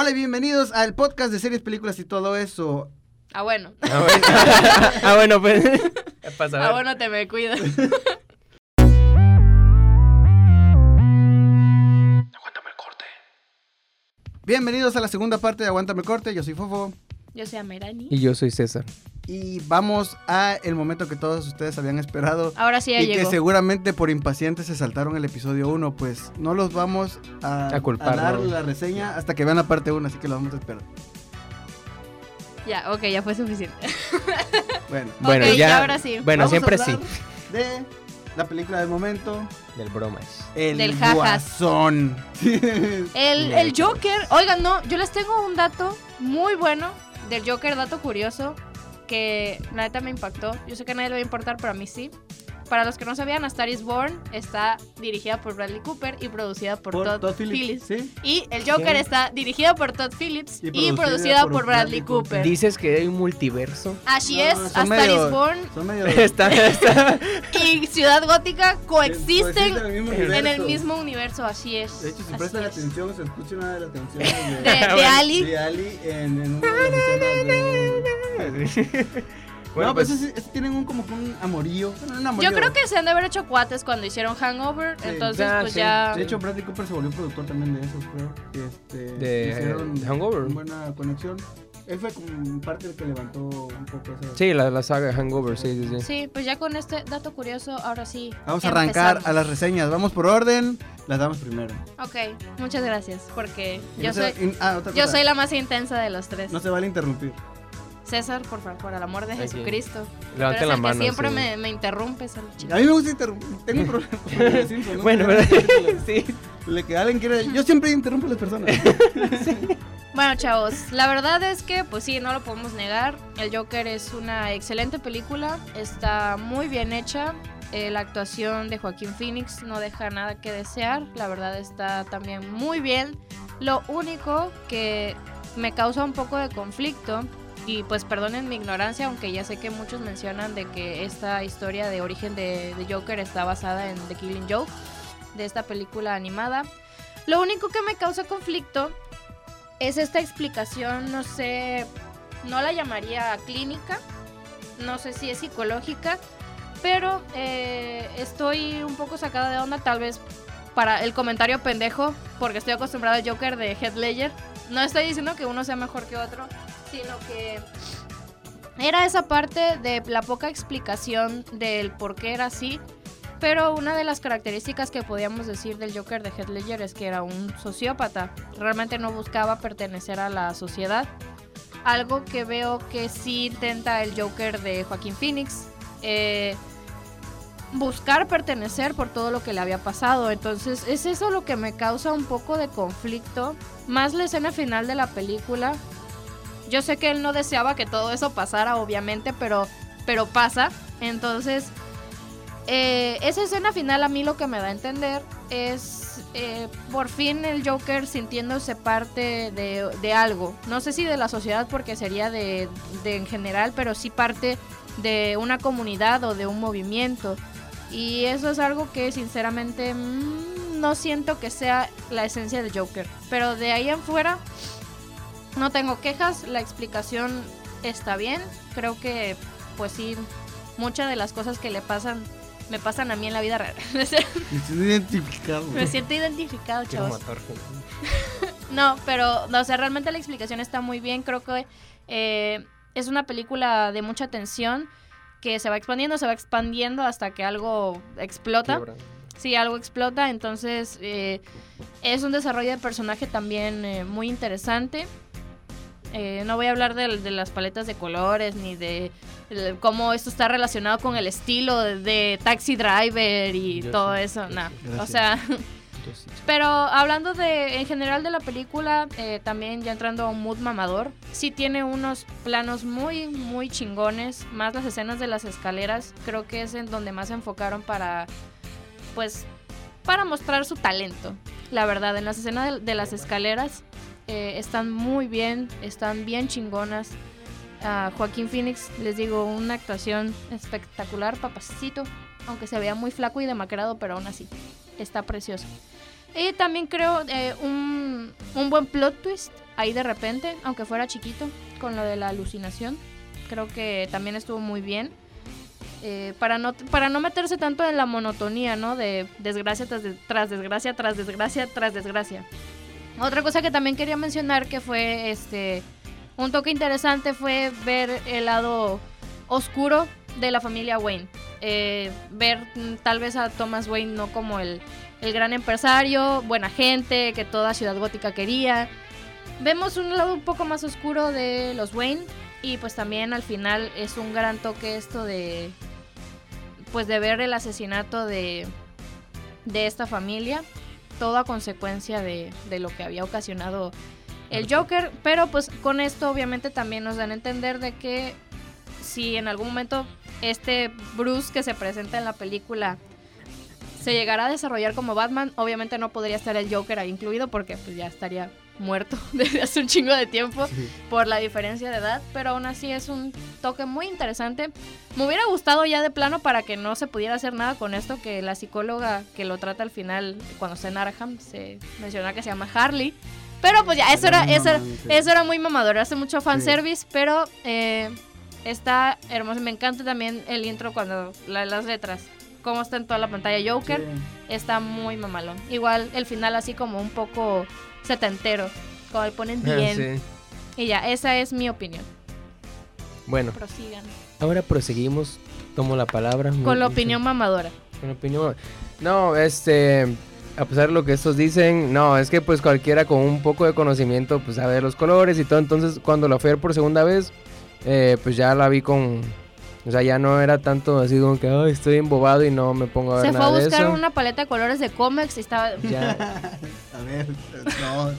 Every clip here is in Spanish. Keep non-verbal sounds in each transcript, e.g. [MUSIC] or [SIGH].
Hola y bienvenidos al podcast de series, películas y todo eso. Ah, bueno. Ah, bueno, [LAUGHS] ah, bueno pues. Pasa a Ah, bueno, te me cuidas. Bienvenidos a la segunda parte de Aguántame Corte, yo soy Fofo. Yo soy Amerani. Y yo soy César. Y vamos a el momento que todos ustedes habían esperado. Ahora sí ya y que llegó. seguramente por impacientes se saltaron el episodio 1, pues no los vamos a, A culpar, dar ¿no? la reseña hasta que vean la parte 1, así que lo vamos a esperar. Ya, ok, ya fue suficiente. Bueno, ya. ya ahora sí. Bueno, vamos a siempre sí. De la película del momento, Del bromas. El Del jajas. Guasón. El, [LAUGHS] el Joker, oigan, no, yo les tengo un dato muy bueno del Joker, dato curioso, que la neta me impactó. Yo sé que a nadie le va a importar, pero a mí sí. Para los que no sabían, A Star is Born está dirigida por Bradley Cooper y producida por, Todd, Phillips. ¿sí? Y el Joker está dirigida por Todd Phillips Y y, producida por por, Bradley Bradley Cooper. Cooper. Dices que hay un multiverso. Así No, es, A Star medio- is Born Son medio... [LAUGHS] está, está. y Ciudad Gótica coexisten Coexisten en el mismo en el universo. mismo universo, así es. De hecho, si prestan es. atención, se escucha una de las canciones [LAUGHS] de, De, de Bueno. Ali. de Ali en, en una de las. Bueno, no, pues, pues, ese- ese tienen un como que un amorío. Bueno, un amorío. Yo creo que se han de haber hecho cuates cuando hicieron Hangover, Sí. entonces Ah, pues sí. ya... De hecho, Bradley Cooper se volvió productor también de esos, creo. Este, De, hicieron eh, Hangover. una buena conexión. Él fue como parte del que levantó un poco esa... Sí, la, la saga Hangover, sí, sí, sí. Sí, pues ya con este dato curioso, ahora sí. Vamos a arrancar empezamos. a las reseñas. Vamos por orden. Las damos primero. Ok, muchas gracias, porque Y yo no soy, y- ah, yo soy la más intensa de los tres. No se vale interrumpir. César, por favor, por el amor de. Jesucristo. Levanten la mano. que siempre sí. me, me interrumpes, al A mí me gusta interrumpir. Tengo un problema con los Simpsons, ¿no? Bueno, Pero- [LAUGHS] sí. Le que alguien quiere. Yo siempre interrumpo a las personas. [LAUGHS] Bueno, chavos, la verdad es que, pues sí, no lo podemos negar. El Joker es una excelente película, está muy bien hecha. Eh, la actuación de Joaquín Phoenix no deja nada que desear. La verdad está también muy bien. Lo único que me causa un poco de conflicto, y pues perdonen mi ignorancia, aunque ya sé que muchos mencionan de que esta historia de origen de, Joker está basada en The Killing Joke, de esta película animada. Lo único que me causa conflicto es esta explicación, no sé, no la llamaría clínica, no sé si es psicológica, pero eh, estoy un poco sacada de onda, tal vez para el comentario pendejo, porque estoy acostumbrada al Joker de Heath Ledger. No estoy diciendo que uno sea mejor que otro, sino que era esa parte de la poca explicación del por qué era así. Pero una de las características que podíamos decir del Joker de Heath Ledger es que era un sociópata. Realmente no buscaba pertenecer a la sociedad. Algo que veo que sí intenta el Joker de Joaquín Phoenix. eh, buscar pertenecer por todo lo que le había pasado. Entonces es eso lo que me causa un poco de conflicto. Más la escena final de la película. Yo sé que él no deseaba que todo eso pasara, obviamente, pero, pero pasa. Entonces, eh, esa escena final a mí lo que me da a entender es eh, por fin el Joker sintiéndose parte de, algo. No sé si de la sociedad porque sería de, de en general, pero sí parte de una comunidad o de un movimiento. Y eso es algo que sinceramente mm, no siento que sea la esencia del Joker. Pero de ahí en fuera no tengo quejas, la explicación está bien. Creo que pues sí, muchas de las cosas que le pasan me pasan a mí en la vida real. [LAUGHS] Me siento identificado. me siento identificado, chavos. [LAUGHS] No, pero, no, o sea, realmente la explicación está muy bien. Creo que eh, es una película de mucha tensión que se va expandiendo, se va expandiendo hasta que algo explota. Quiebra. Sí, algo explota. Entonces, eh, es un desarrollo de personaje también eh, muy interesante. Eh, no voy a hablar de, de las paletas de colores ni de, de cómo esto está relacionado con el estilo de, de Taxi Driver y Yo todo sí, eso. No, o sea, [LAUGHS] sí. pero hablando de, en general de la película, eh, también ya entrando a un mood mamador, sí tiene unos planos muy, muy chingones, más las escenas de las escaleras, creo que es en donde más se enfocaron para, pues, para mostrar su talento. La verdad, en las escenas de, de las escaleras eh, están muy bien, están bien chingonas. Joaquín Phoenix, les digo, una actuación espectacular, papacito, aunque se vea muy flaco y demacrado, pero aún así, está precioso. Y también creo eh, un, un buen plot twist ahí de repente, aunque fuera chiquito, con lo de la alucinación. Creo que también estuvo muy bien. Eh, para, no, para no meterse tanto en la monotonía, ¿no? De desgracia tras, de- tras desgracia, tras desgracia, tras desgracia. Otra cosa que también quería mencionar que fue este un toque interesante fue ver el lado oscuro de la familia Wayne. Eh, ver mm, tal vez a Thomas Wayne no como el, el gran empresario, buena gente, que toda Ciudad Gótica quería. Vemos un lado un poco más oscuro de los Wayne y pues también al final es un gran toque esto de pues de ver el asesinato de, de esta familia, todo a consecuencia de, de lo que había ocasionado el Joker, pero pues con esto obviamente también nos dan a entender de que si en algún momento este Bruce que se presenta en la película se llegará a desarrollar como Batman, obviamente no podría estar el Joker ahí incluido porque pues ya estaría muerto [LAUGHS] desde hace un chingo de tiempo Sí. por la diferencia de edad, pero aún así es un toque muy interesante. Me hubiera gustado ya de plano para que no se pudiera hacer nada con esto, que la psicóloga que lo trata al final, cuando está en Arkham, se menciona que se llama Harley. Pero pues ya, eso era, eso era, sí. eso era muy mamador, hace mucho fanservice, pero eh, está hermoso. Me encanta también el intro cuando la- las letras, cómo está en toda la pantalla Joker, Sí. está muy mamalón. Igual el final así como un poco setentero, como le ponen [LAUGHS] Ah, bien. sí. Y ya, esa es mi opinión. Bueno, Prosigan. ahora proseguimos. Tomo la palabra. Con la opinión mamadora. Con la opinión. No, este. A pesar de lo que estos dicen, no, es que pues cualquiera con un poco de conocimiento, pues sabe los colores y todo. Entonces, cuando la fui a ver por segunda vez, eh, pues ya la vi con. O sea, ya no era tanto así como que, ay, estoy embobado y no me pongo a ver Se fue a de buscar eso. una paleta de colores de cómics y estaba... Ya, [LAUGHS] A ver, no.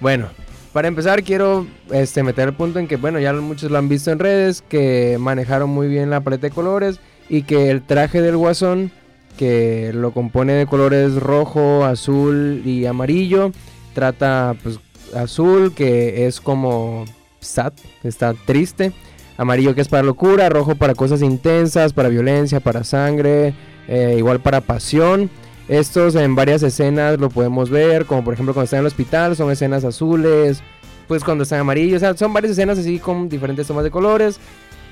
Bueno, para empezar quiero este, meter el punto en que, bueno, ya muchos lo han visto en redes, que manejaron muy bien la paleta de colores y que el traje del guasón, que lo compone de colores rojo, azul y amarillo, trata pues azul, que es como sad, está triste, amarillo que es para locura, rojo para cosas intensas, para violencia, para sangre, eh, igual para pasión. Estos en varias escenas lo podemos ver, como por ejemplo cuando está en el hospital, son escenas azules, pues cuando están amarillos, son varias escenas así con diferentes tomas de colores.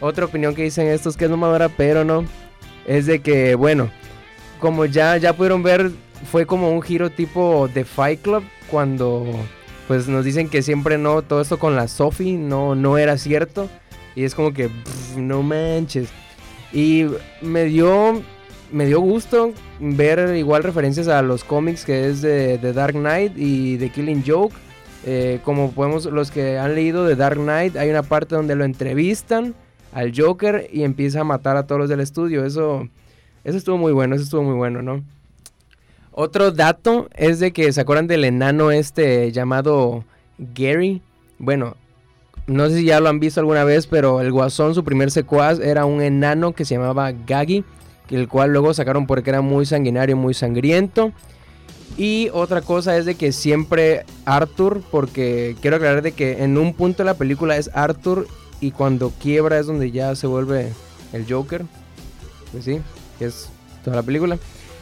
Otra opinión que dicen estos que es mamadora, pero no, es de que, bueno, como ya, ya pudieron ver, fue como un giro tipo de Fight Club, cuando pues nos dicen que siempre no, todo esto con la Sophie no, no era cierto, y es como que, no manches. Y me dio me dio gusto ver igual referencias a los cómics que es de, de Dark Knight y de Killing Joke. Eh, como podemos, los que han leído de Dark Knight, hay una parte donde lo entrevistan al Joker y empieza a matar a todos los del estudio. Eso, eso estuvo muy bueno, eso estuvo muy bueno, ¿no? Otro dato es de que se acuerdan del enano este llamado Gary. Bueno, no sé si ya lo han visto alguna vez, pero el Guasón, su primer secuaz, era un enano que se llamaba Gaggy el cual luego sacaron porque era muy sanguinario, muy sangriento. Y otra cosa es de que siempre Arthur, porque quiero aclarar de que en un punto de la película es Arthur y cuando quiebra es donde ya se vuelve el Joker. Pues sí, es toda la película.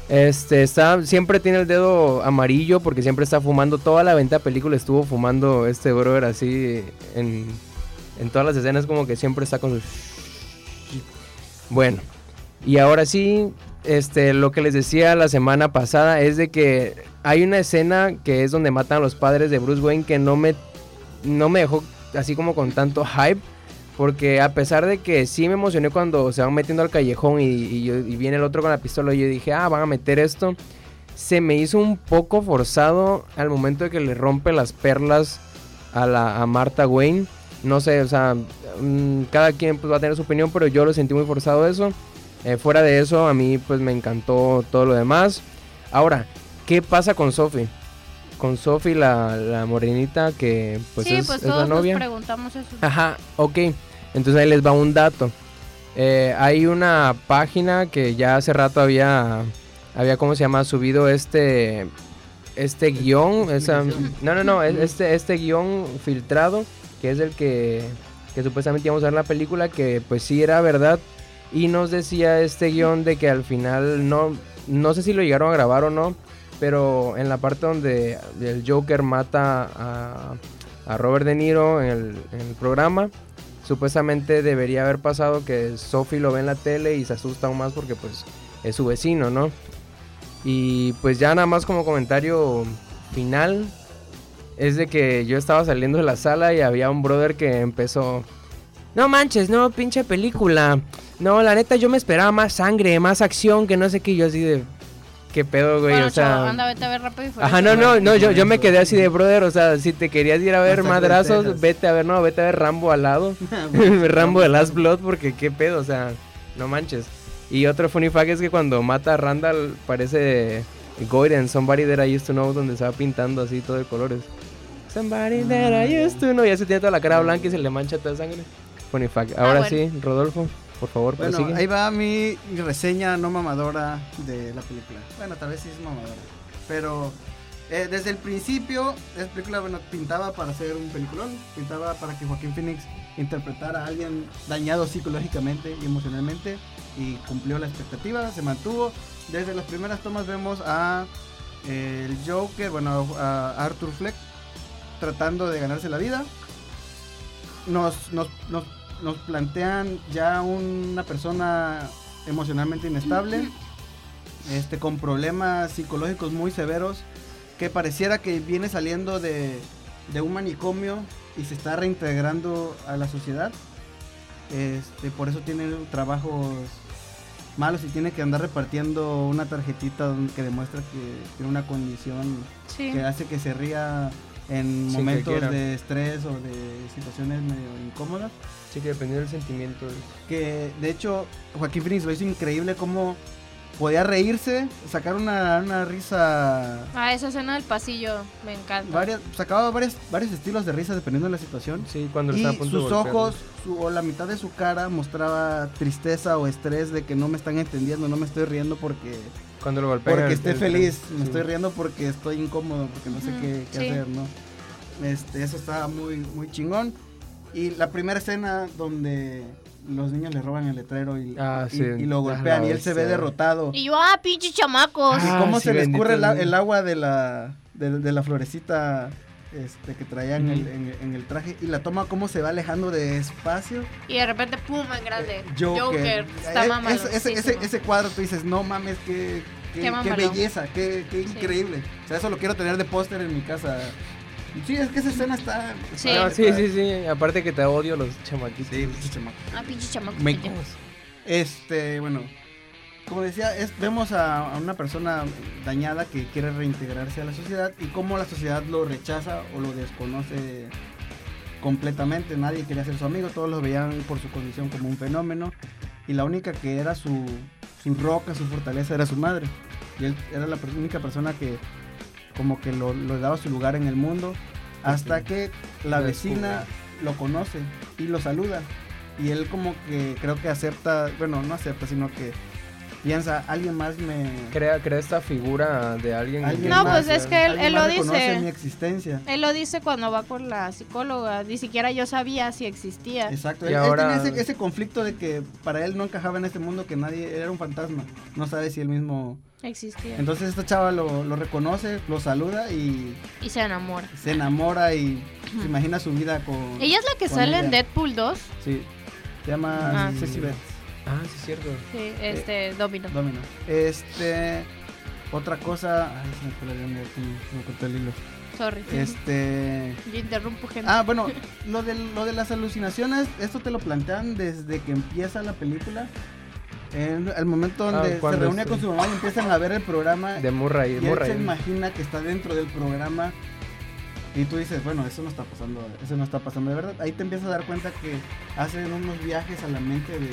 Este está siempre tiene el dedo amarillo porque siempre está fumando toda la venta película estuvo fumando este brother así en en todas las escenas como que siempre está con su Bueno, y ahora sí, este, lo que les decía la semana pasada es de que hay una escena que es donde matan a los padres de Bruce Wayne que no me, no me dejó así como con tanto hype. Porque a pesar de que sí me emocioné cuando se van metiendo al callejón y, y yo- y viene el otro con la pistola, yo dije, ah, van a meter esto. Se me hizo un poco forzado al momento de que le rompe las perlas a, la, a Martha Wayne. No sé, o sea, mm, cada quien pues, va a tener su opinión, pero yo lo sentí muy forzado eso. Eh, fuera de eso, a mí pues me encantó todo lo demás. Ahora, ¿qué pasa con Sophie? Con Sophie, la, la morenita que pues sí, es, pues es la todos nos novia. preguntamos eso. Ajá, ok. Entonces ahí les va un dato. Eh, hay una página que ya hace rato había, había ¿cómo se llama? Subido este, este guion. esa- no, no, no, es- este, este guion filtrado, que es el que, que supuestamente íbamos a ver la película, que pues sí era verdad. Y nos decía este guion de que al final no, no sé si lo llegaron a grabar o no, pero en la parte donde el Joker mata a, a Robert De Niro en el, en el programa. Supuestamente debería haber pasado que Sophie lo ve en la tele y se asusta aún más porque pues es su vecino, ¿no? Y pues ya nada más como comentario final es de que yo estaba saliendo de la sala y había un brother que empezó, no manches, no, pinche película. No, la neta yo me esperaba más sangre, más acción, que no sé qué. Yo así de, qué pedo, güey. Bueno, o sea, chavo, anda, vete a ver rápido y Furioso. Ajá, no, no, no, yo, yo me quedé así de brother, o sea, si te querías ir a ver madrazos, Texas. vete a ver, no, vete a ver Rambo al lado, [LAUGHS] [LAUGHS] Rambo de Last Blood, porque qué pedo, o sea, no manches. Y otro funny fact es que cuando mata a Randall parece Goyden, Somebody That I Used to Know, donde se va pintando así todo de colores. Somebody That I Used to Know, ya se tiene toda la cara blanca y se le mancha toda sangre. Funny fact. Ahora bueno. sí, Rodolfo, por favor, Bueno, prosigue. ahí va mi reseña no mamadora de la película. Bueno, tal vez sí es mamadora. Pero eh, desde el principio, esa película bueno, pintaba para ser un peliculón. Pintaba para que Joaquín Phoenix interpretara a alguien dañado psicológicamente y emocionalmente. Y cumplió la expectativa, se mantuvo. Desde las primeras tomas vemos a eh, el Joker, bueno, a Arthur Fleck tratando de ganarse la vida. Nos, nos, nos, nos plantean ya una persona emocionalmente inestable, este, con problemas psicológicos muy severos, que pareciera que viene saliendo de, de un manicomio y se está reintegrando a la sociedad. Este, por eso tiene trabajos malos y tiene que andar repartiendo una tarjetita que demuestra que tiene una condición Sí. que hace que se ría en Sin momentos de estrés o de situaciones medio incómodas. Sí, que dependiendo del sentimiento. Que de hecho Joaquín Phoenix lo hizo increíble como podía reírse, sacar una, una risa, Ah, esa escena del pasillo me encanta. varias, sacaba varios, varios estilos de risa dependiendo de la situación. Sí, cuando Y estaba a punto sus ojos su- o la mitad de su cara mostraba tristeza o estrés de que no me están entendiendo, no me estoy riendo porque Cuando lo golpean. porque el- esté el- feliz, me sí. estoy riendo porque estoy incómodo, porque no sé Ujú, qué, qué sí. hacer, ¿no? Este, eso está muy, muy chingón. Y la primera escena donde los niños le roban el letrero y, Ah, y- sí. y lo Ah, golpean y él se ve derrotado. Y yo, ah, pinches chamacos. y Ah, cómo sí, se le escurre el, el agua de la, de, de la florecita este, que traía en, en, el- en el traje y la toma cómo se va alejando despacio. Y de repente, pum, en grande. Joker. Joker. Está Eh, mamalón. ese, ese, ese, ese cuadro tú dices, no mames, qué, qué, Qué qué mamalón. belleza, qué, qué Sí. increíble. O sea, eso lo quiero tener de póster en mi casa. Sí, es que esa escena está... Sí. Está- sí, sí, sí. Aparte que te odio los chamaquitos. Sí, pinche chamaco. Ah, pinches pendejos. Este, bueno, como decía, es, vemos a, a una persona dañada que quiere reintegrarse a la sociedad y cómo la sociedad lo rechaza o lo desconoce completamente. Nadie quería ser su amigo, todos lo veían por su condición como un fenómeno y la única que era su, su roca, su fortaleza era su madre. Y él era la única persona que como que lo, lo daba su lugar en el mundo hasta que la vecina lo conoce y lo saluda. Y él como que creo que acepta, bueno, no acepta, sino que piensa, alguien más me... Crea, crea esta figura de alguien. alguien No, más- pues es que él- lo reconoce dice. mi existencia. Él lo dice cuando va con la psicóloga. Ni siquiera yo sabía si existía. Exacto. Y Él, él ahora- tenía ese, ese conflicto de que para él no encajaba en este mundo, que nadie era un fantasma. No sabe si él mismo... Existía. Entonces esta chava lo, lo reconoce, lo saluda y y se enamora. se enamora y se imagina su vida con... Ella es la que sale en. Deadpool 2. Sí. Se llama Ah. Ceci Betts. Ah, sí, es cierto. Sí, este, Domino. Domino. Este... Otra cosa... Ay, se me fue la aquí, se me cortó el hilo. Sorry. Este... [LAUGHS] Yo interrumpo gente. Ah, bueno, lo de, lo de las alucinaciones, esto te lo plantean desde que empieza la película. En el momento Ah, donde se reúne con su mamá y empiezan a ver el programa. De Murray. y él Murray. se imagina que está dentro del programa. Y tú dices, bueno, eso no está pasando, eso no está pasando de verdad. Ahí te empiezas a dar cuenta que hacen unos viajes a la mente de,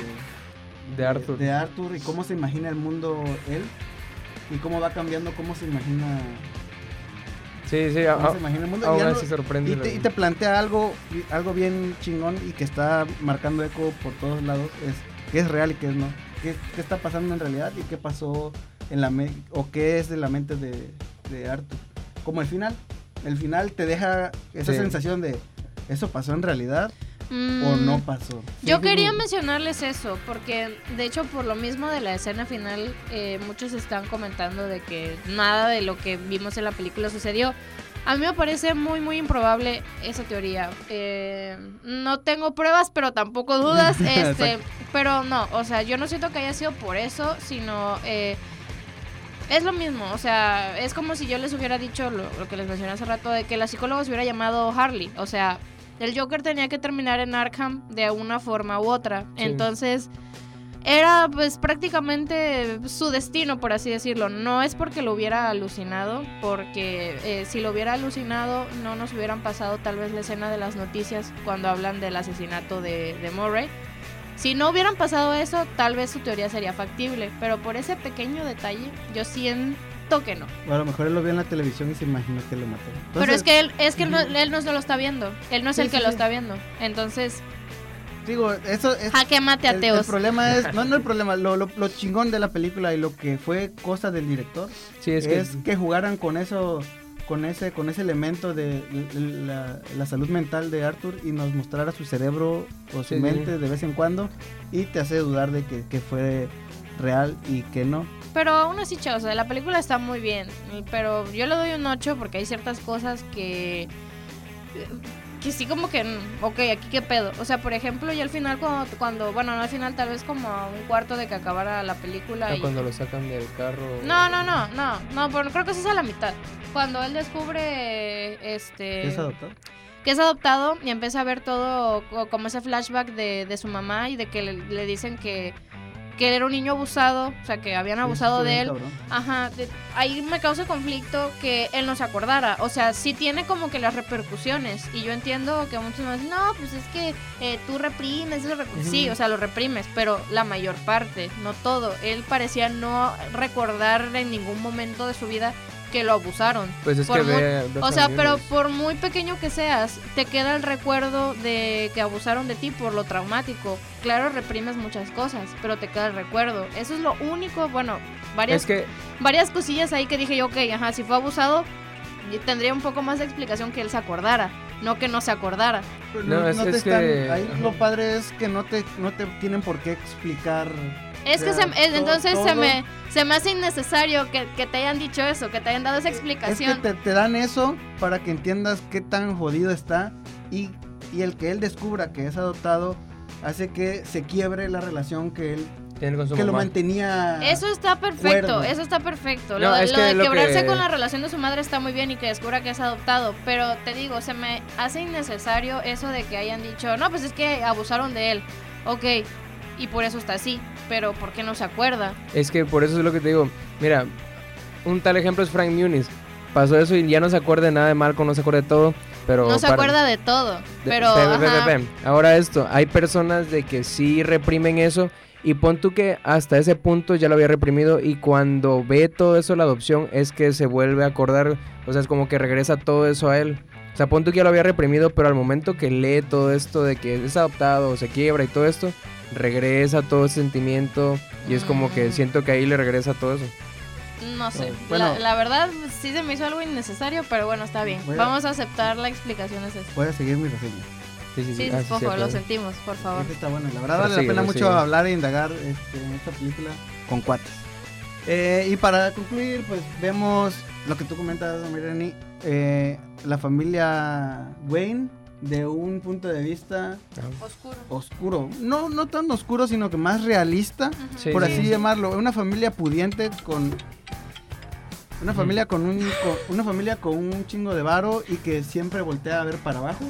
De Arthur. de Arthur y cómo se imagina el mundo él. Y cómo va cambiando, cómo se imagina, Sí, sí. cómo a- se imagina el mundo. Y sorprende. y te, y te plantea algo, algo bien chingón y que está marcando eco por todos lados. Es qué es real y qué es no. ¿Qué, qué está pasando en realidad y qué pasó en la me- o qué es de la mente de, de Arthur. Como el final. El final te deja esa Sí. sensación de eso pasó en realidad o Mm, no pasó. Yo quería mencionarles eso, porque de hecho por lo mismo de la escena final, eh, muchos están comentando de que nada de lo que vimos en la película sucedió. A mí me parece muy, muy improbable esa teoría. Eh, no tengo pruebas, pero tampoco dudas. [LAUGHS] este, pero no, o sea, yo no siento que haya sido por eso, sino... Eh, es lo mismo, o sea, es como si yo les hubiera dicho lo, lo que les mencioné hace rato, de que la psicóloga se hubiera llamado Harley. O sea, el Joker tenía que terminar en Arkham de una forma u otra. Sí. Entonces, era pues prácticamente su destino, por así decirlo. No es porque lo hubiera alucinado, porque eh, si lo hubiera alucinado no nos hubieran pasado tal vez la escena de las noticias cuando hablan del asesinato de, de Murray. Si no hubieran pasado eso, tal vez su teoría sería factible, pero por ese pequeño detalle yo siento que no. O a lo mejor él lo vio en la televisión y se imaginó que lo mató. pero es que él, es que él no, él no se lo está viendo, él no es Sí, el que sí, lo sí. está viendo. Entonces, Digo, eso es... jaque mate el, el ateos. problema es, [LAUGHS] no, no el problema, lo, lo, lo chingón de la película y lo que fue cosa del director Sí, es es, que... que, jugaran con eso, con ese, con ese elemento de la, la salud mental de Arthur y nos mostrara su cerebro o su Sí, sí. mente de vez en cuando y te hace dudar de que, que fue real y que no. Pero aún así, chavos, o sea, la película está muy bien. Pero yo le doy un 8 porque hay ciertas cosas que. Que sí, como que. mm, Ok, aquí qué pedo. O sea, por ejemplo, ya al final, cuando. cuando bueno, no al final, tal vez como a un cuarto de que acabara la película. Ah, y- cuando lo sacan del carro... No, no, no, no. No, pero creo que eso es a la mitad. Cuando él descubre. Este. ¿Qué es adoptado? que es adoptado y empieza a ver todo co- como ese flashback de, de su mamá y de que le, le dicen que, que él era un niño abusado, o sea, que habían abusado de él. Ajá, de- ahí me causa conflicto que él no se acordara. O sea, sí tiene como que las repercusiones. Y yo entiendo que muchos me dicen, no, pues es que eh, tú reprimes. lo repu-". Ujú. Sí, o sea, lo reprimes, pero la mayor parte, no todo. Él parecía no recordar en ningún momento de su vida que lo abusaron. Pues es Por que muy- ve... ve O sea, pero por muy pequeño que seas, te queda el recuerdo de que abusaron de ti por lo traumático. Claro, reprimes muchas cosas, pero te queda el recuerdo. Eso es lo único, bueno, varias, Es que... varias cosillas ahí que dije yo, ok, ajá, si fue abusado, tendría un poco más de explicación que él se acordara, no que no se acordara. Pues No, es- te es que- ahí lo padre es que no te, no te tienen por qué explicar. Es que se, es- to- entonces se todo- me, se me hace innecesario que, que te hayan dicho eso, que te hayan dado esa Es que explicación. te, te dan eso para que entiendas qué tan jodido está y, y el que él descubra que es adoptado hace que se quiebre la relación que él Tiene con su que lo mamá. mantenía. Eso está perfecto, Cuerdo. eso está perfecto. No, lo, es lo de lo quebrarse que- con la relación de su madre está muy bien y que descubra que es adoptado, pero te digo, se me hace innecesario eso de que hayan dicho, no, pues es que abusaron de él. Ok, y por eso está así, pero ¿por qué no se acuerda? Es que por eso es lo que te digo. Mira, un tal ejemplo es Frank Muniz. Pasó eso y ya no se acuerda de nada de Malcolm, no se acuerda de todo. Pero no se para- acuerda de todo, de- pero... ve, ajá. ve. Ahora esto, hay personas de que sí reprimen eso y pon tú que hasta ese punto ya lo había reprimido y cuando ve todo eso la adopción es que se vuelve a acordar, o sea, es como que regresa todo eso a él. O sea, pon tú que ya lo había reprimido, pero al momento que lee todo esto de que es adoptado, o se quiebra y todo esto, regresa todo ese sentimiento y es como que Mm. siento que ahí le regresa todo eso. No sé, bueno. la, la verdad sí se me hizo algo innecesario, pero bueno, está bien. Voy a- Vamos a aceptar la explicación es esa. Puedes seguir mi reseña. Sí, sí, sí. Sí, Ah, lo sentimos, por favor. Esta está buena. La verdad vale la pena mucho hablar e indagar este, en esta película con cuates. Eh, y para concluir, pues vemos lo que tú comentas, Mirani, eh, la familia Wayne de un punto de vista Ah, Oscuro. oscuro. No, no tan oscuro, sino que más realista, sí, por sí. así llamarlo. Una familia pudiente con... Una familia con un con- una familia con un chingo de varo y que siempre voltea a ver para abajo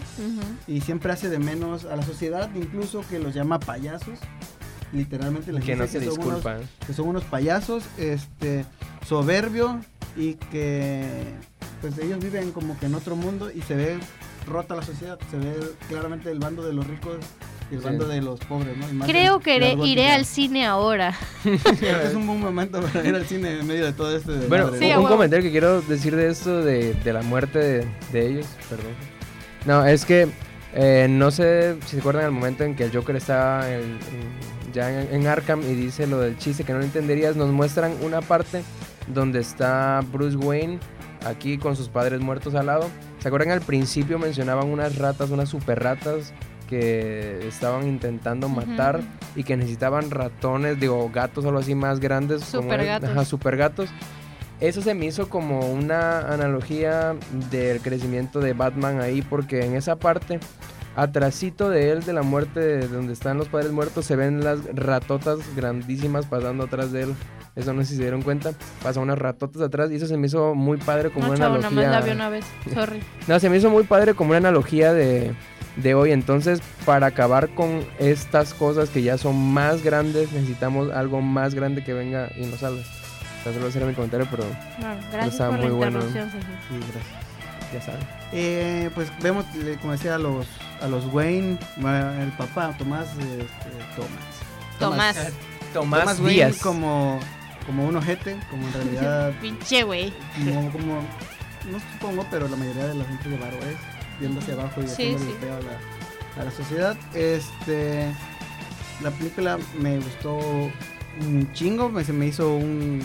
y siempre hace de menos a la sociedad, incluso que los llama payasos. Literalmente les Que dice no se son unos- disculpa. que son unos payasos, este, soberbio y que pues ellos viven como que en otro mundo y se ve rota la sociedad, se ve claramente el bando de los ricos y el Sí. bando de los pobres, ¿no? Y más Creo que iré, iré al cine ahora. [LAUGHS] Este es un buen momento para ir al cine en medio de todo este Bueno, Sí, un, un comentario que quiero decir de esto, de, de la muerte de, de ellos, perdón. No, es que eh, no sé si se acuerdan al momento en que el Joker estaba en- en- ya en, en Arkham y dice lo del chiste que no lo entenderías, nos muestran una parte donde está Bruce Wayne aquí con sus padres muertos al lado. ¿Se acuerdan al principio mencionaban unas ratas, unas super ratas que estaban intentando matar y que necesitaban ratones, digo, gatos o algo así más grandes. Supergatos. Ajá, super gatos. eso se me hizo como una analogía del crecimiento de Batman ahí, porque en esa parte, atrasito de él, de la muerte, de donde están los padres muertos, se ven las ratotas grandísimas pasando atrás de él. Eso no sé si se dieron cuenta. Pasan unas ratotas atrás y eso se me hizo muy padre como no, una chavo, analogía. nada más la vi una vez. [LAUGHS] Sorry. No, se me hizo muy padre como una analogía de, de hoy. Entonces, para acabar con estas cosas que ya son más grandes, necesitamos algo más grande que venga y nos salve. O sea, solo mi comentario, pero Bueno, gracias Está por muy la bueno. sí, gracias. Ya saben. Eh, pues vemos, como decía, a los, a los Wayne, el papá, Tomás, este, Tomás. Tomás. Tomás, Wayne Díaz. como, como un ojete, como en realidad, [LAUGHS] Pinche güey. como, como, no supongo, pero la mayoría de la gente de Varo es, viendo hacia abajo y Sí, haciéndole sí. feo a la, a la sociedad. Este, la película me gustó un chingo, me, se me hizo un,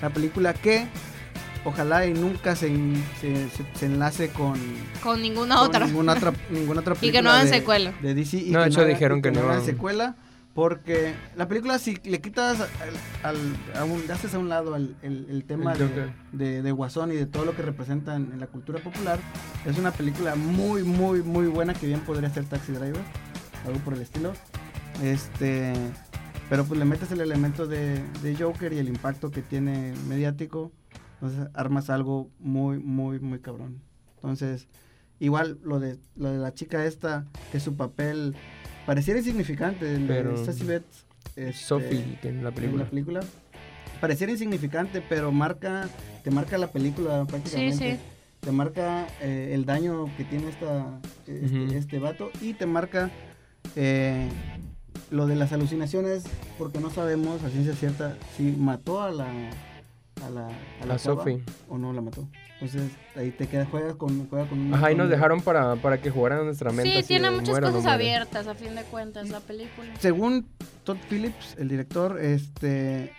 una película que ojalá y nunca se, se, se- se enlace con, Con ninguna con otra. ninguna otra [LAUGHS] ninguna otra Y película que no hagan de- secuela. de DC y No, de que hecho hagan- dijeron y que no hagan secuela porque la película si le quitas al, al- a un, le haces a un lado el, el- el tema El de, Joker. de, de Guasón y de todo lo que representa en, en la cultura popular es una película muy muy muy buena que bien podría ser Taxi Driver algo por el estilo este pero pues le metes el elemento de, de Joker y el impacto que tiene mediático entonces armas algo muy muy muy cabrón entonces igual lo de lo de la chica esta que su papel pareciera insignificante el de Pero- Sassy Betts, este, Sophie, que en la en película. la película pareciera insignificante pero marca te marca la película prácticamente sí. te marca eh, el daño que tiene esta este, este vato y te marca eh, lo de las alucinaciones porque no sabemos a ciencia cierta si mató a la a la a la A Sophie. o no la mató entonces ahí te quedas juegas con juega con un Ajá, y nos de- dejaron para, para que jugaran nuestra mente. Sí, así tiene de, muchas muere o no cosas muere. abiertas a fin de cuentas la película. según Todd Phillips, el director, este,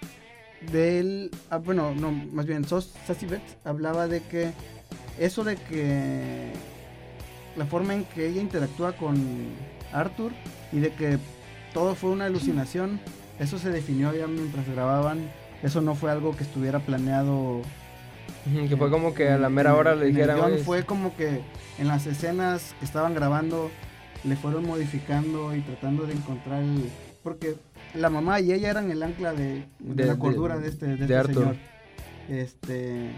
de él, ah, bueno, no, más bien, Sos Sassy Betts hablaba de que eso de que la forma en que ella interactúa con Arthur y de que todo fue una alucinación, eso se definió ya mientras grababan, eso no fue algo que estuviera planeado. Que fue como que a la en- mera hora le "Oye, fue como que en las escenas que estaban grabando le fueron modificando y tratando de encontrar el... Porque la mamá y ella eran el ancla de, de De- la cordura de, este, de de este Arthur. señor. Este...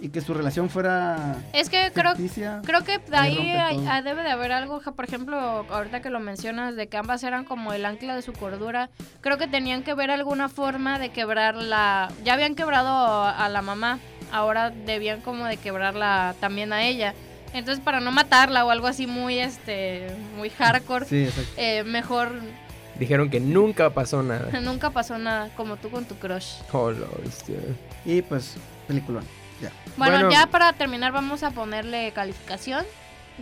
Y que su relación fuera Es que creo ficticia. Creo que de Ahí hay- ah, debe de haber algo, ja, por ejemplo, ahorita que lo mencionas, de que ambas eran como el ancla de su cordura, creo que tenían que ver alguna forma de quebrar la... Ya habían quebrado a la mamá, ahora debían como de quebrarla también a ella. Entonces, para no matarla o algo así muy, este, muy hardcore, Sí, eh, mejor Dijeron que nunca pasó nada. [LAUGHS] nunca pasó nada, como tú con tu crush. Oh, la bestia. Y pues, peliculón. Ya. Bueno, Bueno. ya para terminar vamos a ponerle calificación.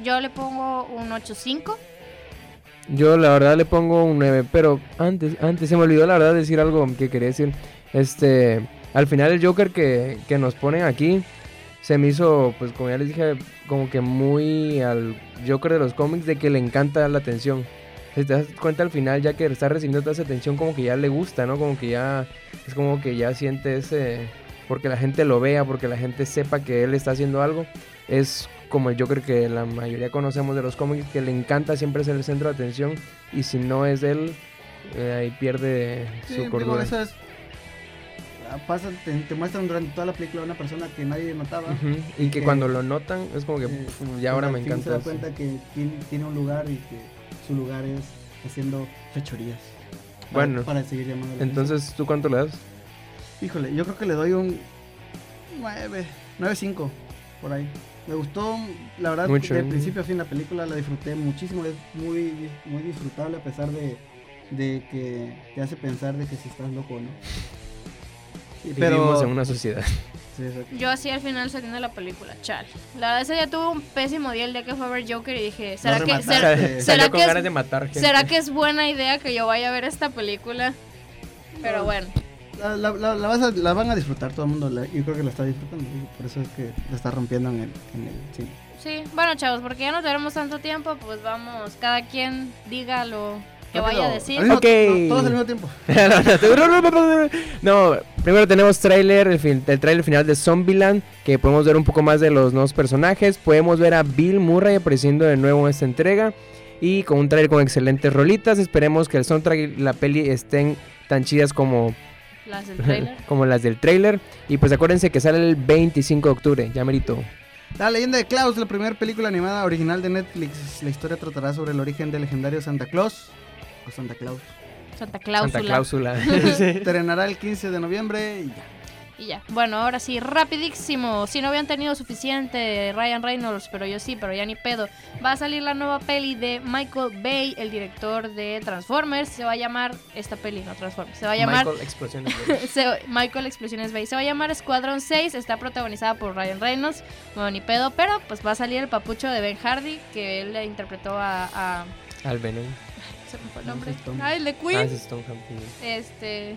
Yo le pongo un 8.5. Yo la verdad le pongo un 9, pero antes, antes se me olvidó la verdad decir algo que quería decir. Este, al final el Joker que, que nos ponen aquí se me hizo, pues como ya les dije, como que muy al Joker de los cómics de que le encanta la atención. Si te das cuenta al final, ya que está recibiendo toda esa atención, como que ya le gusta, ¿no? Como que ya, es como que ya siente ese, porque la gente lo vea, porque la gente sepa que él está haciendo algo. Es como el Joker que la mayoría conocemos de los cómics, que le encanta siempre ser el centro de atención y si no es él, eh, ahí pierde Sí, su digo, cordura. eso es... ah, Pasa, te, te muestran durante toda la película a una persona que nadie notaba. Ujú, Y que que- cuando lo notan es como que Eh, "Puf, ya ahora me encanta. Se da eso". cuenta que tiene, tiene un lugar y que su lugar es haciendo fechorías. Para- Bueno, para seguir llamando la Entonces, ¿tú cuánto le das? Híjole, yo creo que le doy un 9, 9.5 por ahí. Me gustó, la verdad, Mucho, de ¿eh? principio a fin la película la disfruté muchísimo. Es muy, muy disfrutable a pesar de, de que te hace pensar de que si estás loco o no. Y- Vivimos en una sociedad. [LAUGHS] sí, exacto. Yo así al final salí de la película, chale. La verdad ese día tuve un pésimo día el día que fue a ver Joker y dije, ¿será No que [LAUGHS] será, será Salió con que ganas es, de matar gente. será que es buena idea que yo vaya a ver esta película? Pero No. bueno, La, la- la- la vas a- la van a disfrutar todo el mundo. la- yo creo que la está disfrutando. y Por eso es que la está rompiendo en el, en el cine. sí. Bueno, chavos, porque ya no tenemos tanto tiempo, pues vamos, cada quien diga lo, que vaya a decir. Ok. no, todos al mismo tiempo. [LAUGHS] no, primero tenemos trailer, el, fin- el trailer final de Zombieland, que podemos ver un poco más de los nuevos personajes. Podemos ver a Bill Murray apareciendo de nuevo en esta entrega. Y con un trailer con excelentes rolitas. Esperemos que el soundtrack y la peli estén tan chidas como, Las del trailer. [LAUGHS] como las del trailer. Y pues acuérdense que sale el 25 de octubre, ya merito. La leyenda de Klaus, la primera película animada original de Netflix. La historia tratará sobre el origen del legendario Santa Claus. O Santa Claus. Santa Cláusula. Santa Cláusula. [LAUGHS] [LAUGHS] Estrenará el 15 de noviembre y ya. Y ya. Bueno, ahora sí, rapidísimo. Si no habían tenido suficiente Ryan Reynolds, pero yo sí, pero ya ni pedo. Va a salir la nueva peli de Michael Bay, el director de Transformers. Se va a llamar esta peli, no Transformers. Se va a llamar Michael Explosiones. [LAUGHS] se- Michael Explosiones Bay. Se va a llamar Squadron 6. Está protagonizada por Ryan Reynolds. Bueno, ni pedo, pero pues va a salir el papucho de Ben Hardy, que él le interpretó a. a Al Venom. se me fue el No, nombre. Ah, el de Queen. Ah, ese es Tom Hampton. Este.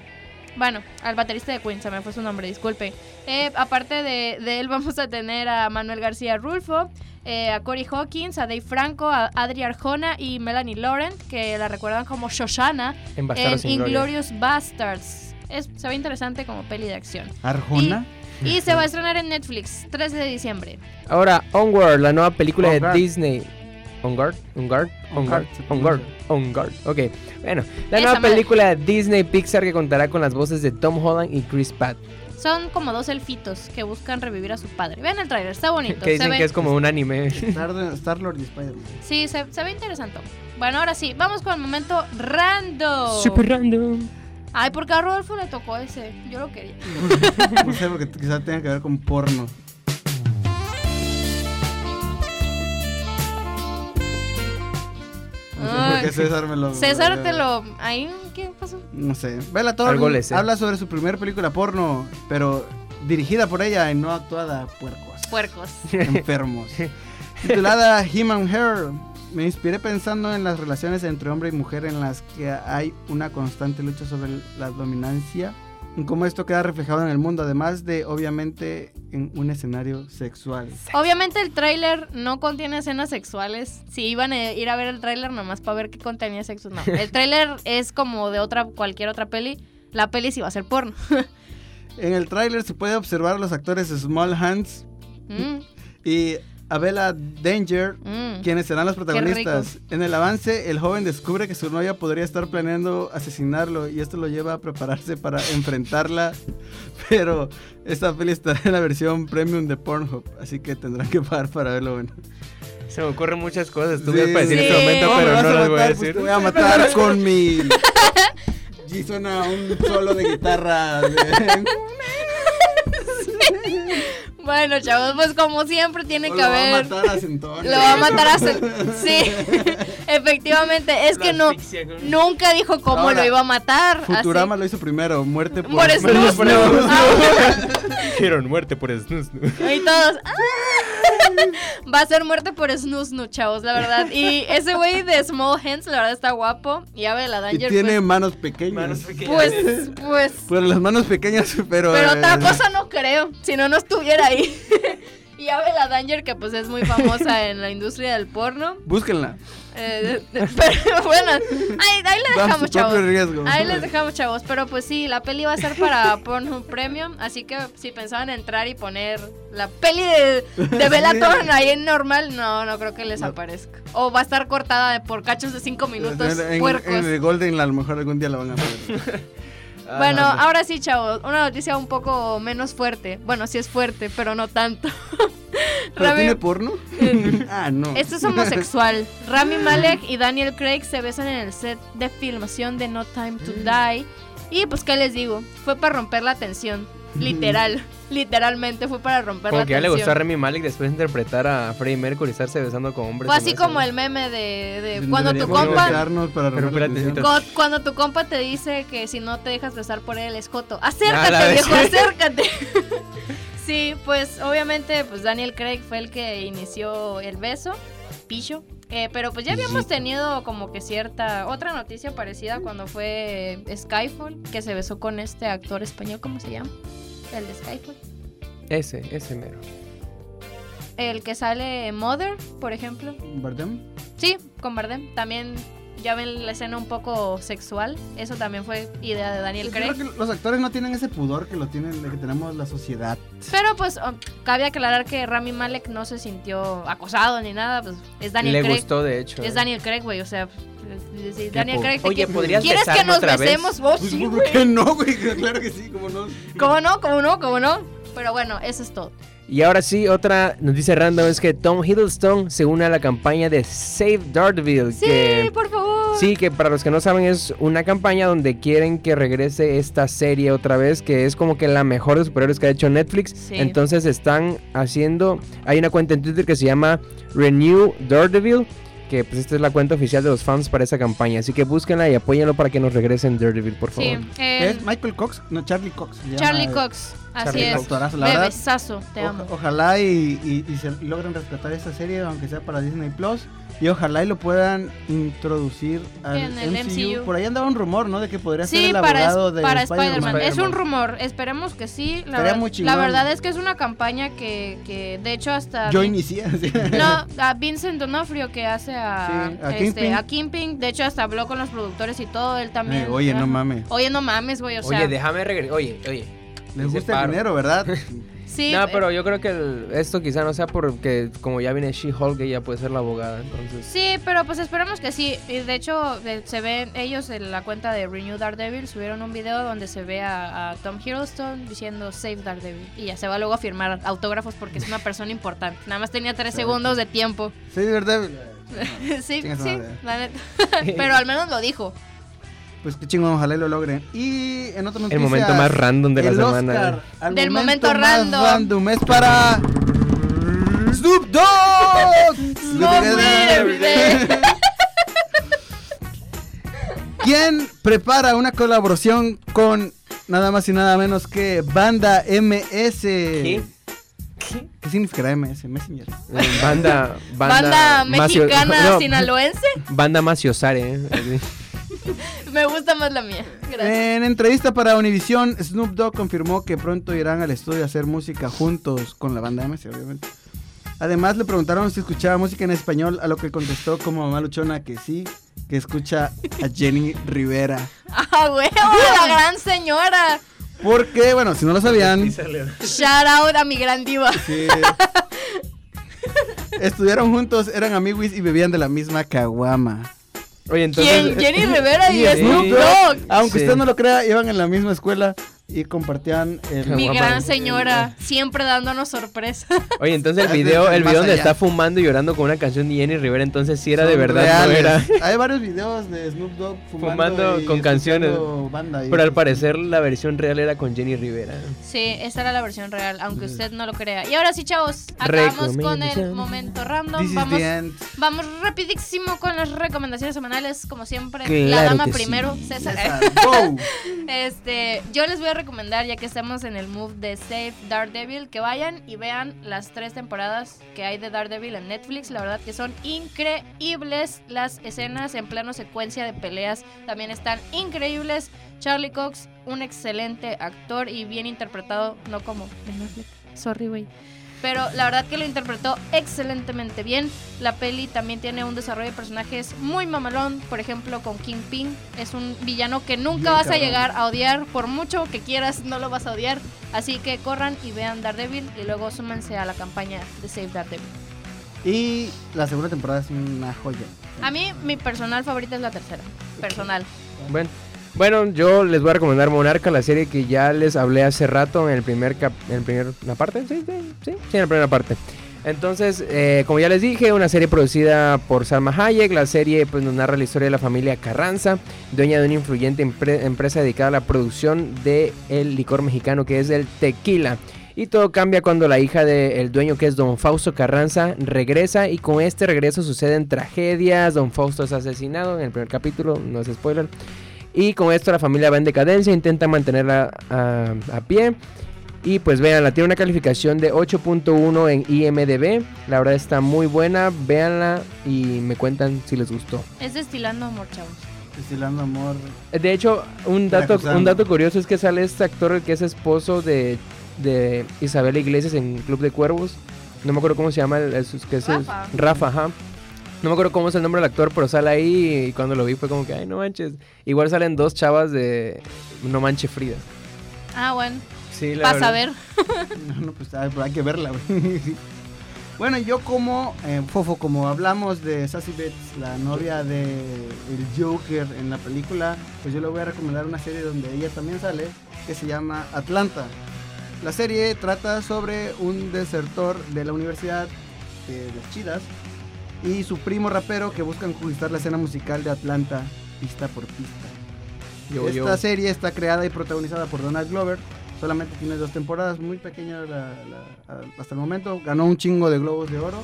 Bueno, al baterista de Queen, se me fue su nombre, disculpe. Eh, aparte de, de él, [LAUGHS] vamos a tener a Manuel García Rulfo, eh, a Cory Hawkins, a Dave Franco, a Adri Arjona y Melanie Laurent, que la recuerdan como Shoshana En en. Inglorious Bastards. Es, se ve interesante como peli de acción. Arjona. Y se va a estrenar en Netflix, 13 de diciembre. Ahora, Onward, la nueva película de Disney. On Guard, On Guard, On Guard, On Guard. On Guard. Ok, bueno, la Esa nueva madre. película de Disney Pixar que contará con las voces de Tom Holland y Chris Pratt. Son como dos elfitos que buscan revivir a su padre. Vean el trailer, está bonito. Que se dicen ve- que es como un anime. Star, Lord y Spider-Man. Sí, se, se ve interesante. Bueno, ahora sí, vamos con el momento random. Super random. Ay, porque a Rodolfo le tocó ese. Yo lo quería. [LAUGHS] No sé, porque quizás tenga que ver con porno. César me lo. César te lo. Ahí, ¿qué pasó? No sé. Bella Thorne habla sobre su primera película porno, pero dirigida por ella y no actuada puercos. Puercos. enfermos. [LAUGHS] Titulada Human Hair, me inspiré pensando en las relaciones entre hombre y mujer en las que hay una constante lucha sobre la dominancia cómo esto queda reflejado en el mundo, además de obviamente en un escenario sexual. Obviamente el tráiler no contiene escenas sexuales. Si iban a ir a ver el tráiler nomás para ver qué contenía sexo, no. El tráiler es como de otra cualquier otra peli. La peli sí va a ser porno. [LAUGHS] En el tráiler se puede observar a los actores Small Hands Mm, [LAUGHS] y Abela Danger mm. quienes serán los protagonistas. En el avance, el joven descubre que su novia podría estar planeando asesinarlo y esto lo lleva a prepararse para [LAUGHS] enfrentarla. Pero esta peli estará en la versión premium de Pornhub, así que tendrán que pagar para verlo. Bueno. Se me ocurren muchas cosas Sí. estúpidas para decir en este Sí. momento, ¿Cómo me pero no a las voy a matar? Pues decir. te voy a matar con mi... [LAUGHS] Y suena un solo de guitarra. de- [LAUGHS] Bueno, chavos, pues como siempre tiene O que lo va a haber. matar a Centón. Lo va a matar a Cel- [LAUGHS] Sí, [LAUGHS] efectivamente. Es que no. Nunca dijo cómo Ahora, lo iba a matar. así. Futurama lo hizo primero, muerte por... Por snus, [LAUGHS] Dijeron muerte por snus. Y todos. "Ah". [LAUGHS] Va a ser muerte por snus, no, chavos, la verdad. Y ese güey de Small Hands, la verdad está guapo. Y Ave la Y Danger, tiene manos pequeñas. Manos pequeñas. pues. [LAUGHS] Pues, pues. Pues las manos pequeñas, pero... Pero eh, otra cosa no creo. Si no, no estuviera ahí. [LAUGHS] [LAUGHS] Y Ave la Danger, que pues es muy famosa [LAUGHS] en la industria del porno. Búsquenla. Eh, [LAUGHS] pero bueno, ahí, ahí le dejamos, chavos. riesgo. Ahí les dejamos, chavos. Pero pues sí, la peli va a ser para Pornhub Premium. Así que si pensaban entrar y poner la peli de, de Bella Sí. Ahí en normal, no, no creo que les No. aparezca. O va a estar cortada de- por cachos de 5 minutos. En, puercos. en el Golden a lo mejor algún día la van a ver. Bueno, Ah, ahora sí, chavos, una noticia un poco menos fuerte. Bueno, sí es fuerte, pero no tanto. [LAUGHS] ¿Pero Rami- tiene porno? [LAUGHS] ah, no. Esto es homosexual. Rami [LAUGHS] Malek y Daniel Craig se besan en el set de filmación de No Time to Die. Y pues, ¿qué les digo? Fue para romper la tensión. Literal. Literalmente fue para romper Como la que ya le gustó a Remy Malek después de interpretar a Freddie Mercury y estarse besando con hombres. Fue así como el meme de, de cuando tu compa para cuando tu compa te dice que si no te dejas besar por él es joto. Acércate, viejo, acércate. [LAUGHS] sí, pues obviamente pues Daniel Craig fue el que inició el beso, picho. Eh, pero pues ya habíamos tenido como que cierta otra noticia parecida cuando fue Skyfall, que se besó con este actor español, ¿cómo se llama? El de Skyfall. Ese, ese mero. El que sale Mother, por ejemplo. ¿Bardem? Sí, con Bardem. También ya ven la escena un poco sexual. Eso también fue idea de Daniel Yo Craig. creo que los actores no tienen ese pudor que lo tienen, que tenemos la sociedad. Pero pues um, cabe aclarar que Rami Malek no se sintió acosado ni nada, pues es Daniel Le Craig. gustó, de hecho. Es Daniel Craig, güey, o sea, sí, Daniel Craig. te Oye, ¿podrías ¿Quieres que nos otra vez? besemos vos? Pues, Sí, ¿Por güey. qué no, güey? [LAUGHS] Claro que sí, cómo no. ¿Cómo no? ¿Cómo no? ¿Cómo no? Pero bueno, eso es todo. Y ahora sí, otra noticia random es que Tom Hiddleston se une a la campaña de Save Daredevil. Sí, que, por favor. Sí, que para los que no saben es una campaña donde quieren que regrese esta serie otra vez, que es como que la mejor de superhéroes que ha hecho Netflix. Sí. Entonces están haciendo, hay una cuenta en Twitter que se llama Renew Daredevil. Que pues esta es la cuenta oficial de los fans para esa campaña. Así que búsquenla y apóyenlo para que nos regresen Daredevil, por favor. Sí, ¿Qué eh, es? ¿Michael Cox? No, Charlie Cox. llama, Charlie Cox. Así es. Cox. Actorazo, la verdad. Bebesazo, te Oja- amo. Ojalá y, y- y se logren rescatar esta serie, aunque sea para Disney Plus. Y ojalá y lo puedan introducir al En el MCU. MCU. Por ahí andaba un rumor, ¿no? De que podría ser Sí, el para, abogado de para Spider-Man. Spider-Man. es un rumor. Esperemos que sí. La, ver- muy la verdad es que es una campaña que, que de hecho, hasta. Yo inicié. [LAUGHS] así. No, a Vincent Donofrio que hace a, Sí, a este, Kingpin. a Kingpin. De hecho, hasta habló con los productores y todo. Él también. Eh, oye, no Ajá. mames. Oye, no mames, güey. O sea, Oye, déjame regresar. Oye, oye. Les gusta el dinero, ¿verdad? [LAUGHS] sí. no, eh, pero yo creo que el- esto quizá no sea porque como ya viene She-Hulk, ella puede ser la abogada, entonces... Sí, pero pues esperamos que sí. Y de hecho, se ven ellos en la cuenta de Renew Daredevil, subieron un video donde se ve a, a Tom Hiddleston diciendo Save Daredevil. Y ya se va luego a firmar autógrafos porque es una persona importante. Nada más tenía tres segundos de tiempo. [LAUGHS] Sí, de verdad. sí, sí, la neta. [LAUGHS] pero al menos lo dijo. Pues qué chingón, ojalá y lo logren. Y en otro El momento más random de la el semana. Oscar al Del momento más random. random es para Snoop Dogg. [LAUGHS] ¿Quién prepara una colaboración con nada más y nada menos que Banda MS? ¿Qué? ¿Qué significará MS? Messenger. Eh, [LAUGHS] Banda... Banda Macio- mexicana [LAUGHS] no, sinaloense. Banda Maciosare, ¿eh? [LAUGHS] Me gusta más la mía. Gracias. En entrevista para Univision, Snoop Dogg confirmó que pronto irán al estudio a hacer música juntos con la banda MS, obviamente. Además, le preguntaron si escuchaba música en español, a lo que contestó como mamá luchona que sí, que escucha a Jenny Rivera. [LAUGHS] ¡Ah, huevo! La [LAUGHS] gran señora. Porque, bueno, si no lo sabían, Shout out a mi gran diva. sí, estudiaron juntos, eran amigos y bebían de la misma caguama. Oye, entonces... ¿Quién? [LAUGHS] Jenny Rivera y Snoop. Dogg. Aunque Sí. usted no lo crea, iban en la misma escuela y compartían el... Mi Guapa. gran señora, siempre dándonos sorpresa. [LAUGHS] Oye, entonces el video, el video donde allá. está fumando y llorando con una canción de Jenny Rivera, entonces sí era de verdad, no era... [LAUGHS] Hay varios videos de Snoop Dogg fumando, Fumando y con canciones. escuchando Banda y- Pero al parecer la versión real era con Jenny Rivera. Sí, esta era la versión real, aunque usted no lo crea. Y ahora sí, chavos, acabamos con el momento random. This is Vamos, the end. vamos rapidísimo con las recomendaciones semanales, como siempre. Claro la dama que sí. primero, César. [LAUGHS] Este, yo les voy a recomendar, ya que estamos en el move de Save Daredevil, que vayan y vean las tres temporadas que hay de Daredevil en Netflix. La verdad que son increíbles las escenas en plano secuencia de peleas. También están increíbles. Charlie Cox, un excelente actor y bien interpretado, no como. Sorry, güey. Pero la verdad que lo interpretó excelentemente bien. La peli también tiene un desarrollo de personajes muy mamalón. Por ejemplo, con Kingpin. Es un villano que nunca Bien vas a llegar a odiar. Por mucho que quieras, no lo vas a odiar. Así que corran y vean Daredevil y luego súmense a la campaña de Save Daredevil. Y la segunda temporada es una joya. A mí, mi personal favorita es la tercera. Personal. Bueno, bueno, yo les voy a recomendar Monarca, la serie que ya les hablé hace rato en el primer cap, en primer ¿la parte, sí, sí, sí, en la primera parte. Entonces, eh, como ya les dije, una serie producida por Salma Hayek. La serie pues, nos narra la historia de la familia Carranza, dueña de una influyente empre- empresa dedicada a la producción del licor mexicano que es el tequila. Y todo cambia cuando la hija del dueño, que es don Fausto Carranza, regresa. Y con este regreso suceden tragedias. Don Fausto es asesinado en el primer capítulo, no es spoiler. Y con esto la familia va en decadencia, intenta mantenerla a, a pie. Y pues véanla, tiene una calificación de 8.1 en IMDB. La verdad está muy buena, véanla y me cuentan si les gustó. Es destilando amor, chavos. Destilando amor. De hecho, un dato, un dato curioso es que sale este actor el que es esposo de, de Isabel Iglesias en Club de Cuervos. No me acuerdo cómo se llama, el, el- que es el- Rafa. Rafa, ajá. No me acuerdo cómo es el nombre del actor, pero sale ahí y cuando lo vi fue como que, ay, no manches. Igual salen dos chavas de No Manche Frida. Ah, bueno. Sí, la Vas a verdad. ver. [LAUGHS] No, no, pues hay, hay que verla, güey. [LAUGHS] Bueno, yo como, eh, Fofo, como hablamos de Sassy Betts, la novia de el Joker en la película, pues yo le voy a recomendar una serie donde ella también sale, que se llama Atlanta. La serie trata sobre un desertor de la universidad de las chidas y su primo rapero que buscan conquistar la escena musical de Atlanta pista por pista. Yo, Esta yo. serie está creada y protagonizada por Donald Glover. Solamente tiene dos temporadas, muy pequeña la- la- a- hasta el momento. Ganó un chingo de globos de oro.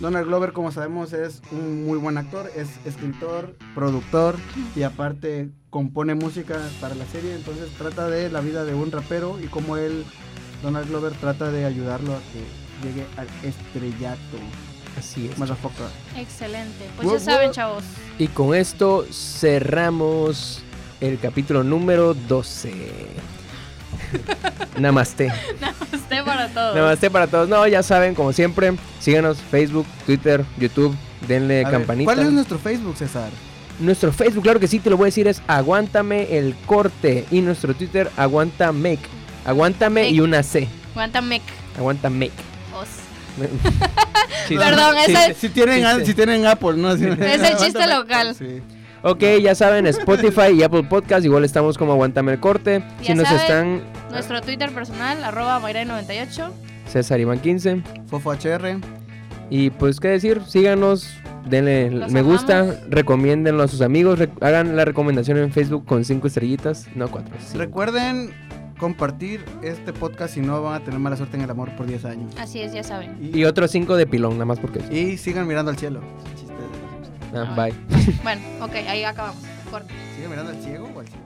Donald Glover, como sabemos, es un muy buen actor. Es escritor, productor y aparte compone música para la serie. Entonces trata de la vida de un rapero y cómo él, Donald Glover, trata de ayudarlo a que llegue al estrellato. Así es. Motherfucker. Excelente. Pues Wow, ya saben, wow. chavos. Y con esto cerramos el capítulo número 12. [LAUGHS] Namaste. Esté para todos. Namaste para todos. No, ya saben, como siempre, síganos Facebook, Twitter, YouTube, denle A ver, campanita. ¿Cuál es nuestro Facebook, César? Nuestro Facebook, claro que sí, te lo voy a decir, es Aguántame el corte. Y nuestro Twitter, Aguanta Make. Aguántame y Make. una C. Aguanta mec. Aguanta Make. Os. [LAUGHS] Perdón. Si tienen, Chiste. si tienen Apple, ¿no? Si- Es el chiste local. Sí. Ok, ya saben, Spotify y Apple Podcast, igual estamos como Aguántame el corte. Ya si nos saben. están, Nuestro Twitter personal, arroba Mayra98. César Iván 15. Fofo HR. Y pues, ¿qué decir? Síganos, denle Los me gusta, amamos. recomiéndenlo a sus amigos, rec- hagan la recomendación en Facebook con cinco estrellitas, no cuatro. cinco. Recuerden compartir este podcast si no van a tener mala suerte en el amor por 10 años. Así es, ya saben. Y, Y otros cinco de pilón, nada más porque... y sigan mirando al cielo. Chiste de los Simpsons. Ah, bye. [LAUGHS] Bueno, ok, ahí acabamos. Corte. ¿Sigan mirando al ciego o al ciego?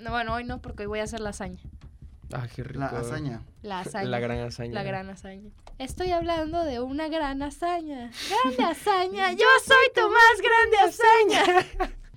No, bueno, hoy no, porque hoy voy a hacer lasaña. Ah, qué rico. La hazaña. La hazaña. La gran hazaña. La gran hazaña. Estoy hablando de una gran hazaña. Grande [LAUGHS] hazaña. Yo soy tu más grande hazaña. [LAUGHS]